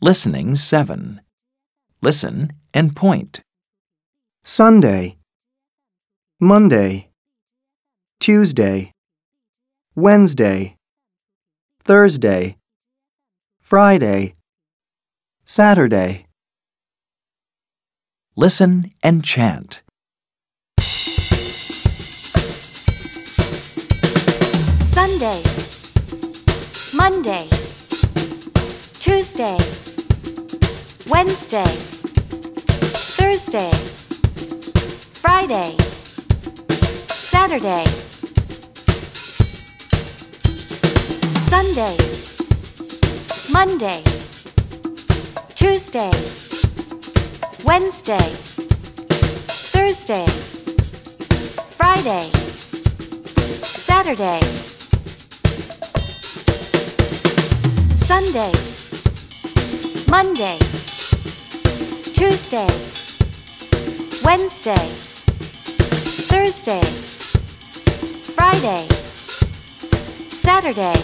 Listening 7. Listen and point. Sunday, Monday, Tuesday, Wednesday, Thursday, Friday, Saturday. Listen and chant. Sunday, Monday, Tuesday, Wednesday, Thursday, Friday, Saturday, Sunday, Monday, Tuesday, Wednesday, Thursday, Friday, Saturday, Sunday, Monday, Tuesday, Wednesday, Thursday, Friday, Saturday,